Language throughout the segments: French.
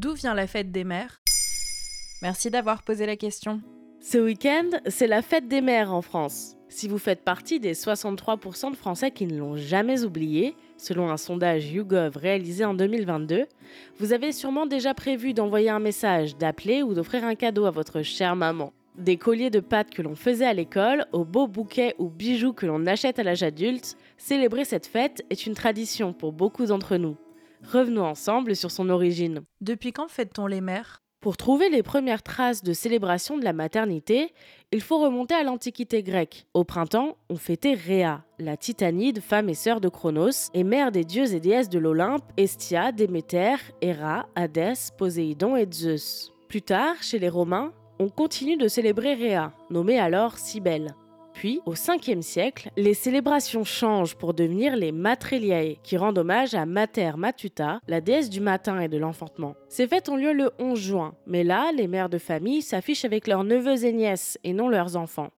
D'où vient la fête des mères? Merci d'avoir posé la question. Ce week-end, c'est la fête des mères en France. Si vous faites partie des 63% de Français qui ne l'ont jamais oublié, selon un sondage YouGov réalisé en 2022, vous avez sûrement déjà prévu d'envoyer un message, d'appeler ou d'offrir un cadeau à votre chère maman. Des colliers de pâtes que l'on faisait à l'école, aux beaux bouquets ou bijoux que l'on achète à l'âge adulte, célébrer cette fête est une tradition pour beaucoup d'entre nous. Revenons ensemble sur son origine. Depuis quand fête-t-on les mères? Pour trouver les premières traces de célébration de la maternité, il faut remonter à l'Antiquité grecque. Au printemps, on fêtait Rhea, la titanide, femme et sœur de Cronos, et mère des dieux et déesses de l'Olympe, Estia, Déméter, Héra, Hadès, Poséidon et Zeus. Plus tard, chez les Romains, on continue de célébrer Rhea, nommée alors Cybèle. Puis, au 5e siècle, les célébrations changent pour devenir les Matreliae, qui rendent hommage à Mater Matuta, la déesse du matin et de l'enfantement. Ces fêtes ont lieu le 11 juin, mais là, les mères de famille s'affichent avec leurs neveux et nièces et non leurs enfants.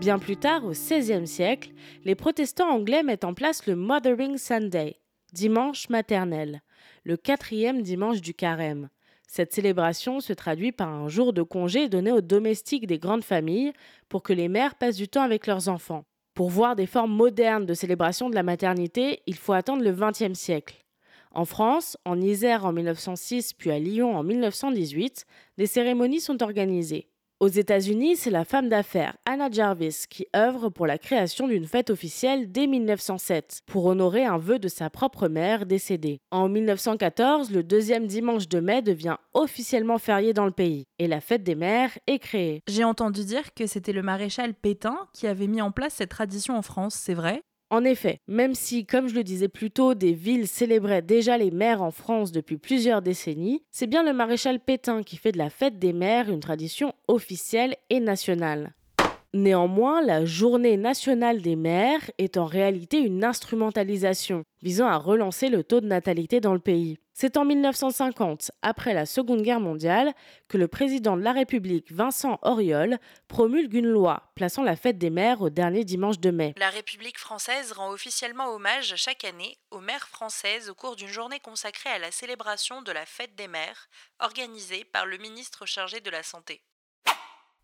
Bien plus tard, au XVIe siècle, les protestants anglais mettent en place le Mothering Sunday, dimanche maternel, le quatrième dimanche du carême. Cette célébration se traduit par un jour de congé donné aux domestiques des grandes familles pour que les mères passent du temps avec leurs enfants. Pour voir des formes modernes de célébration de la maternité, il faut attendre le XXe siècle. En France, en Isère en 1906 puis à Lyon en 1918, des cérémonies sont organisées. Aux États-Unis, c'est la femme d'affaires Anna Jarvis qui œuvre pour la création d'une fête officielle dès 1907 pour honorer un vœu de sa propre mère décédée. En 1914, le deuxième dimanche de mai devient officiellement férié dans le pays et la fête des mères est créée. J'ai entendu dire que c'était le maréchal Pétain qui avait mis en place cette tradition en France, c'est vrai? En effet, même si, comme je le disais plus tôt, des villes célébraient déjà les mères en France depuis plusieurs décennies, c'est bien le maréchal Pétain qui fait de la fête des mères une tradition officielle et nationale. Néanmoins, la journée nationale des mères est en réalité une instrumentalisation visant à relancer le taux de natalité dans le pays. C'est en 1950, après la Seconde Guerre mondiale, que le président de la République, Vincent Auriol, promulgue une loi plaçant la fête des mères au dernier dimanche de mai. La République française rend officiellement hommage chaque année aux mères françaises au cours d'une journée consacrée à la célébration de la fête des mères, organisée par le ministre chargé de la Santé.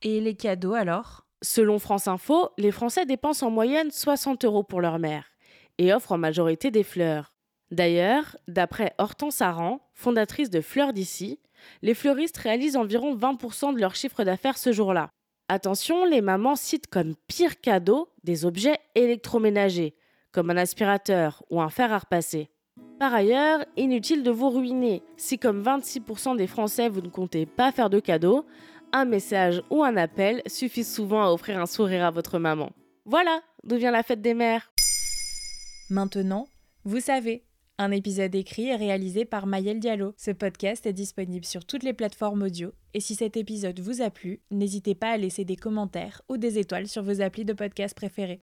Et les cadeaux alors? Selon France Info, les Français dépensent en moyenne 60 euros pour leur mère et offrent en majorité des fleurs. D'ailleurs, d'après Hortense Aran, fondatrice de Fleurs d'ici, les fleuristes réalisent environ 20% de leur chiffre d'affaires ce jour-là. Attention, les mamans citent comme pire cadeau des objets électroménagers, comme un aspirateur ou un fer à repasser. Par ailleurs, inutile de vous ruiner. Si comme 26% des Français vous ne comptez pas faire de cadeaux, un message ou un appel suffit souvent à offrir un sourire à votre maman. Voilà d'où vient la fête des mères. Maintenant, vous savez, un épisode écrit et réalisé par Mayel Diallo. Ce podcast est disponible sur toutes les plateformes audio et si cet épisode vous a plu, n'hésitez pas à laisser des commentaires ou des étoiles sur vos applis de podcast préférés.